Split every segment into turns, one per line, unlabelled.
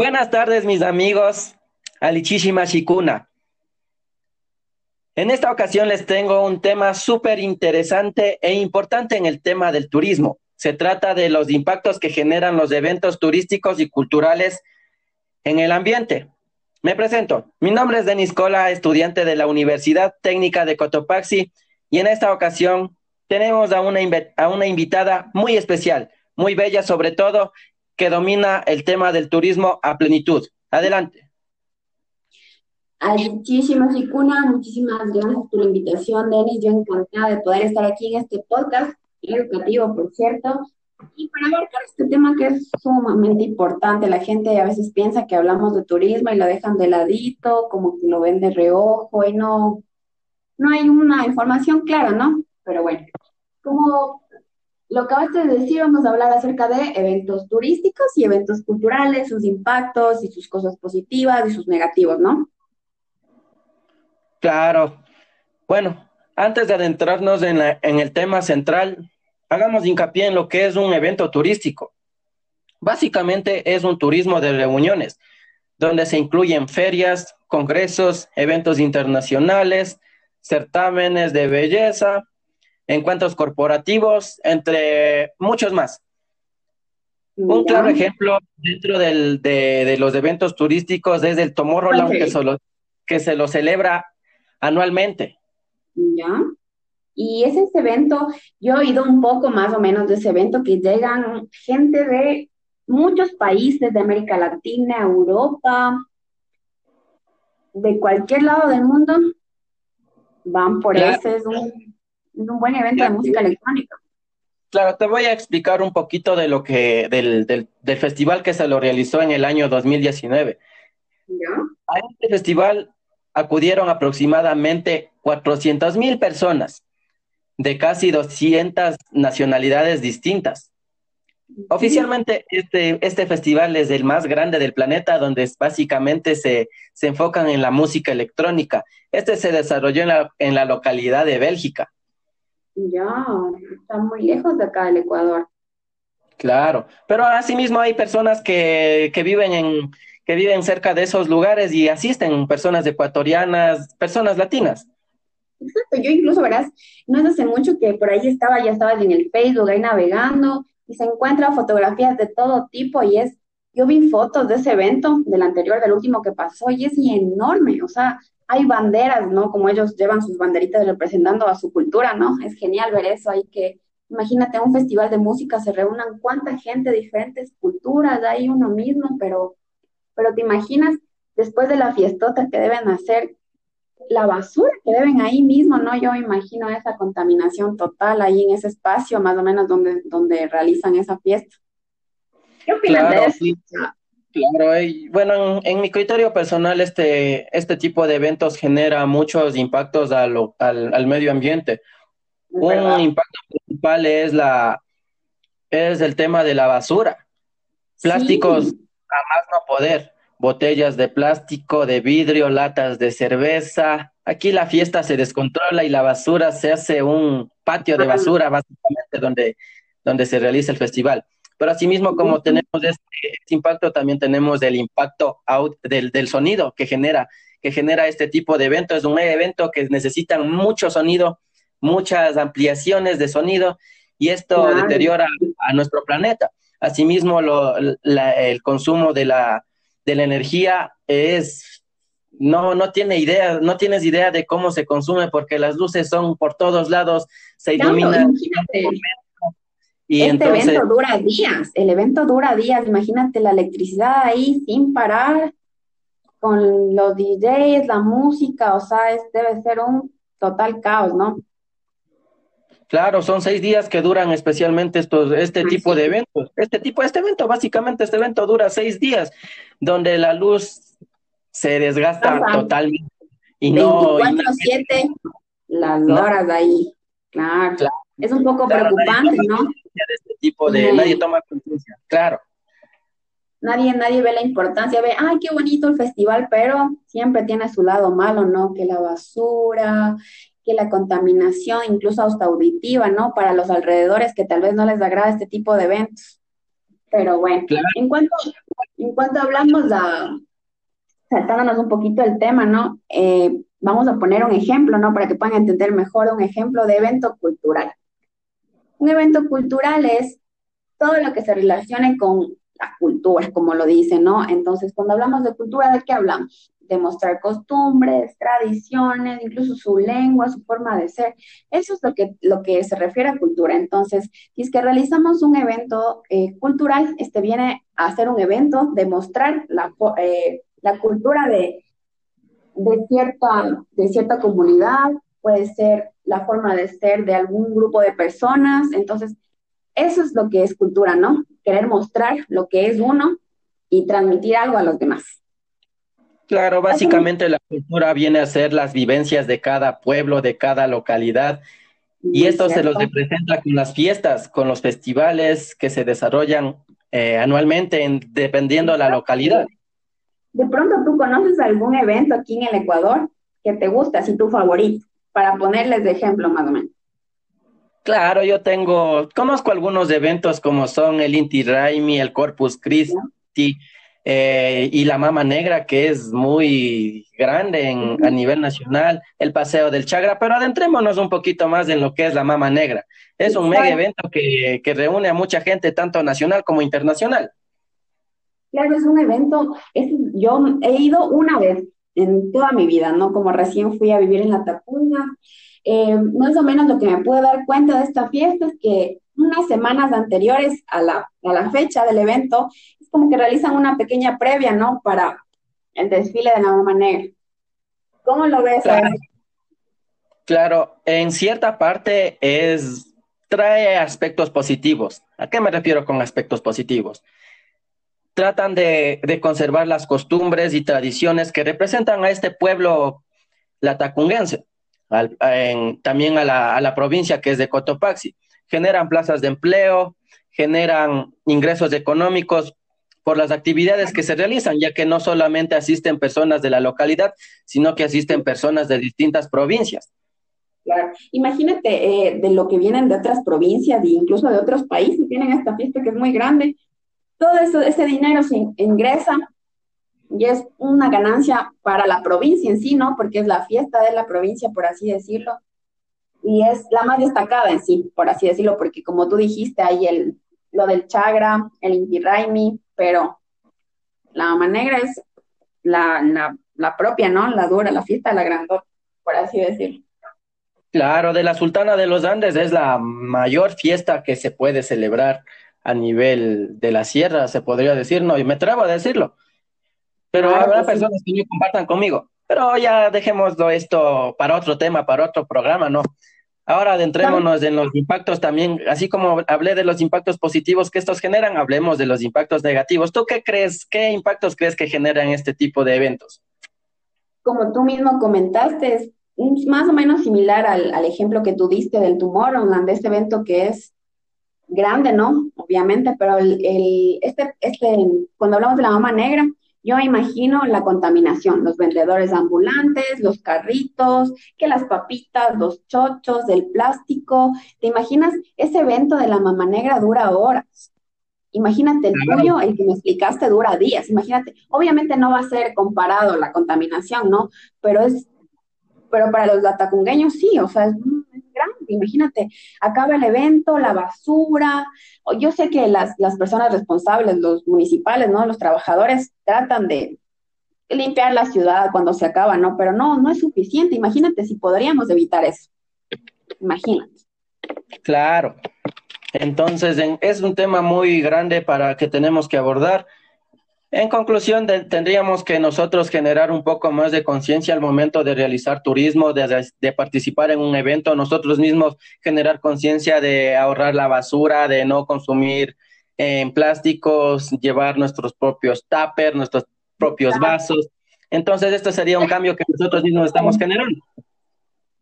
Buenas tardes, mis amigos. Alichishi Mashikuna. En esta ocasión les tengo un tema súper interesante e importante en el tema del turismo. Se trata de los impactos que generan los eventos turísticos y culturales en el ambiente. Me presento. Mi nombre es Denis Cola, estudiante de la Universidad Técnica de Cotopaxi, y en esta ocasión tenemos a una, a una invitada muy especial, muy bella sobre todo, que domina el tema del turismo a plenitud. Adelante.
Muchísimas Ricuna, muchísimas gracias por la invitación, Denis. Yo encantada de poder estar aquí en este podcast educativo, por cierto, y para abarcar este tema que es sumamente importante. La gente a veces piensa que hablamos de turismo y lo dejan de ladito, como que lo ven de reojo y no, no hay una información clara, ¿no? Pero bueno, como lo que acabaste de decir, vamos a hablar acerca de eventos turísticos y eventos culturales, sus impactos y sus cosas positivas y sus negativos, ¿no?
Claro. Bueno, antes de adentrarnos en, en el tema central, hagamos hincapié en lo que es un evento turístico. Básicamente es un turismo de reuniones, donde se incluyen ferias, congresos, eventos internacionales, certámenes de belleza, encuentros corporativos, entre muchos más. Un claro ejemplo dentro de, los eventos turísticos es el Tomorrowland, que, que se lo celebra anualmente.
Ya. Y es ese evento, yo he oído un poco más o menos de ese evento, que llegan gente de muchos países de América Latina, Europa, de cualquier lado del mundo, van por ese, es un un buen evento de música electrónica.
Claro, te voy a explicar un poquito de lo que, del, del, del festival que se lo realizó en el año 2019. ¿Ya? A este festival acudieron aproximadamente 400 mil personas de casi 200 nacionalidades distintas. Oficialmente, este, este festival es el más grande del planeta, donde básicamente se, se enfocan en la música electrónica. Este se desarrolló en la, en la localidad de Bélgica.
Ya, está muy lejos de acá del Ecuador.
Claro, pero asimismo hay personas que, que viven en que viven cerca de esos lugares y asisten personas ecuatorianas, personas latinas.
Exacto, yo incluso, verás, no es hace mucho que por ahí estaba, ya estaba en el Facebook ahí navegando y se encuentran fotografías de todo tipo y es, yo vi fotos de ese evento, del anterior, del último que pasó y es enorme, o sea, hay banderas, ¿no? Como ellos llevan sus banderitas representando a su cultura, ¿no? Es genial ver eso, hay que, imagínate un festival de música, se reúnan cuánta gente, diferentes culturas, hay uno mismo, pero, pero te imaginas después de la fiestota que deben hacer, la basura que deben ahí mismo, ¿no? Yo imagino esa contaminación total ahí en ese espacio, más o menos donde, donde realizan esa fiesta. ¿Qué opinas de eso?
Claro, bueno, en, mi criterio personal, este, este tipo de eventos genera muchos impactos al, al, medio ambiente. Un impacto principal es la es el tema de la basura. Plásticos a más no poder. Botellas de plástico, de vidrio, latas de cerveza. Aquí la fiesta se descontrola y la basura se hace un patio de basura, básicamente, donde, donde se realiza el festival. Pero asimismo, como tenemos este, este, impacto, también tenemos el impacto out del, del, sonido que genera, que genera este tipo de evento. Es un evento que necesita mucho sonido, muchas ampliaciones de sonido, y esto deteriora a nuestro planeta. Asimismo, lo, el consumo de la, de la energía es no, no tiene idea, no tienes idea de cómo se consume porque las luces son por todos lados, se iluminan
este evento dura días, el evento dura días, imagínate la electricidad ahí sin parar, con los DJs, la música, o sea, debe ser un total caos, ¿no?
Claro, son seis días que duran especialmente estos, este tipo de eventos. Este tipo, este evento, básicamente este evento dura seis días, donde la luz se desgasta totalmente.
Y 24 no, 7 las horas ahí. Claro. claro. Es un poco preocupante, ¿no?
de este tipo de, nadie toma conciencia, claro.
Nadie, nadie ve la importancia, ve, ay, qué bonito el festival, pero siempre tiene su lado malo, ¿no? Que la basura, que la contaminación, incluso hasta auditiva, ¿no? Para los alrededores que tal vez no les agrada este tipo de eventos. Pero bueno, en, cuanto, en cuanto hablamos de, saltándonos un poquito el tema, ¿no? Eh, vamos a poner un ejemplo, ¿no? Para que puedan entender mejor un ejemplo de evento cultural. Un evento cultural es todo lo que se relacione con la cultura, como lo dice, ¿no? Entonces, cuando hablamos de cultura, ¿de qué hablamos? De mostrar costumbres, tradiciones, incluso su lengua, su forma de ser. Eso es lo que, lo que se refiere a cultura. Entonces, si es que realizamos un evento eh, cultural, este viene a ser un evento de mostrar la, eh, la cultura de, de, cierta, de cierta comunidad, puede ser la forma de ser de algún grupo de personas. Entonces, eso es lo que es cultura, ¿no? Querer mostrar lo que es uno y transmitir algo a los demás.
Claro, básicamente la cultura viene a ser las vivencias de cada pueblo, de cada localidad, y esto se los representa con las fiestas, con los festivales que se desarrollan eh, anualmente en, dependiendo de la localidad.
De pronto tú conoces algún evento aquí en el Ecuador que te gusta, así tu favorito, para ponerles de ejemplo más o menos.
Claro, yo tengo, conozco algunos eventos como son el Inti Raimi, el Corpus Christi eh, y la Mama Negra, que es muy grande en, a nivel nacional, el Paseo del Chagra, pero adentrémonos un poquito más en lo que es la Mama Negra. Es un mega evento que, que reúne a mucha gente, tanto nacional como internacional.
Claro, es un evento, es, yo he ido una vez en toda mi vida, ¿no? Como recién fui a vivir en La Tacunga, eh, más o menos lo que me pude dar cuenta de esta fiesta es que unas semanas anteriores a la, a la fecha del evento, es como que realizan una pequeña previa, ¿no? Para el desfile de la Mamá Negra. ¿Cómo lo ves?
Claro, claro, en cierta parte es trae aspectos positivos. ¿A qué me refiero con aspectos positivos? Tratan de, conservar las costumbres y tradiciones que representan a este pueblo latacunguense también a la, a la provincia que es de Cotopaxi. Generan plazas de empleo, generan ingresos económicos por las actividades que se realizan, ya que no solamente asisten personas de la localidad, sino que asisten personas de distintas provincias.
Claro, imagínate eh, de lo que vienen de otras provincias e incluso de otros países, tienen esta fiesta que es muy grande. Todo ese dinero se ingresa y es una ganancia para la provincia en sí, ¿no? Porque es la fiesta de la provincia, por así decirlo, y es la más destacada en sí, por así decirlo, porque como tú dijiste, hay el, lo del Chagra, el Inti Raimi, pero la Mama Negra es la, la, la, propia, ¿no? La dura, la fiesta la grandota, por así decirlo.
Claro, de la Sultana de los Andes es la mayor fiesta que se puede celebrar a nivel de la sierra, se podría decir, no, y me atrevo a decirlo, pero habrá personas que no compartan conmigo. Pero ya dejémoslo esto para otro tema, para otro programa, ¿no? Ahora adentrémonos en los impactos también, así como hablé de los impactos positivos que estos generan, hablemos de los impactos negativos. ¿Tú qué crees, qué impactos crees que generan este tipo de eventos?
Como tú mismo comentaste, es más o menos similar al, al ejemplo que tú diste del Tomorrowland, de este evento que es grande, ¿no? Obviamente, pero el, el, este, este, cuando hablamos de la mama negra, yo imagino la contaminación, los vendedores ambulantes, los carritos, que las papitas, los chochos, el plástico. ¿Te imaginas? Ese evento de la mamá negra dura horas. Imagínate el tuyo, el que me explicaste dura días. Imagínate, obviamente no va a ser comparado la contaminación, ¿no? Pero es, pero para los latacungueños sí, o sea, es Imagínate, acaba el evento, la basura. Yo sé que las, las personas responsables, los municipales, ¿no? Los trabajadores tratan de limpiar la ciudad cuando se acaba, ¿no? Pero no, no es suficiente. Imagínate si podríamos evitar eso. Imagínate.
Claro. Entonces, es un tema muy grande para que tenemos que abordar. En conclusión, tendríamos que nosotros generar un poco más de conciencia al momento de realizar turismo, de, de, participar en un evento, nosotros mismos generar conciencia de ahorrar la basura, de no consumir en eh, plásticos, llevar nuestros propios tuppers, nuestros propios vasos. Entonces, esto sería un cambio que nosotros mismos estamos generando.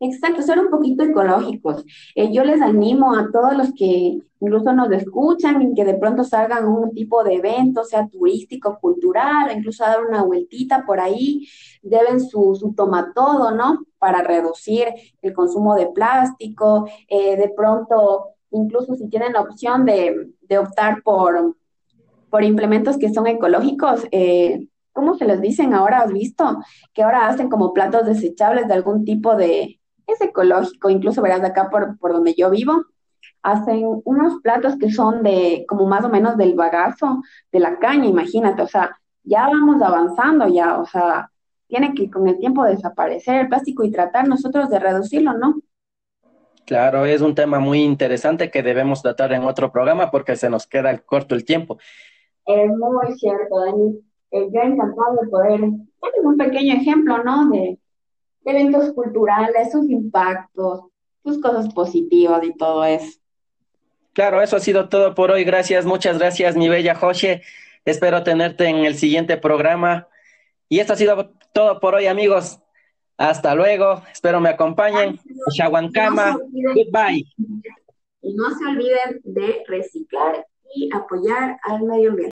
Exacto, ser un poquito ecológicos. Eh, yo les animo a todos los que incluso nos escuchan y que de pronto salgan un tipo de evento, sea turístico, cultural, incluso a dar una vueltita por ahí, deben su, su toma todo, ¿no? Para reducir el consumo de plástico, eh, de pronto, incluso si tienen la opción de, de optar por por implementos que son ecológicos. Eh, ¿Cómo se les dicen ahora? ¿Has visto? Que ahora hacen como platos desechables de algún tipo de... Es ecológico, incluso verás acá por, por donde yo vivo, hacen unos platos que son de como más o menos del bagazo de la caña, imagínate, o sea, ya vamos avanzando ya, o sea, tiene que con el tiempo desaparecer el plástico y tratar nosotros de reducirlo, ¿no?
Claro, es un tema muy interesante que debemos tratar en otro programa porque se nos queda corto el tiempo.
Es muy cierto, Dani. Eh, yo encantado de poder, es un pequeño ejemplo, ¿no? De eventos culturales, sus impactos, sus cosas positivas y todo eso.
Claro, eso ha sido todo por hoy. Gracias, muchas gracias, mi bella José. Espero tenerte en el siguiente programa. Y esto ha sido todo por hoy, amigos. Hasta luego. Espero me acompañen. Shawankama. Goodbye.
Y no se olviden de reciclar y apoyar al medio ambiente.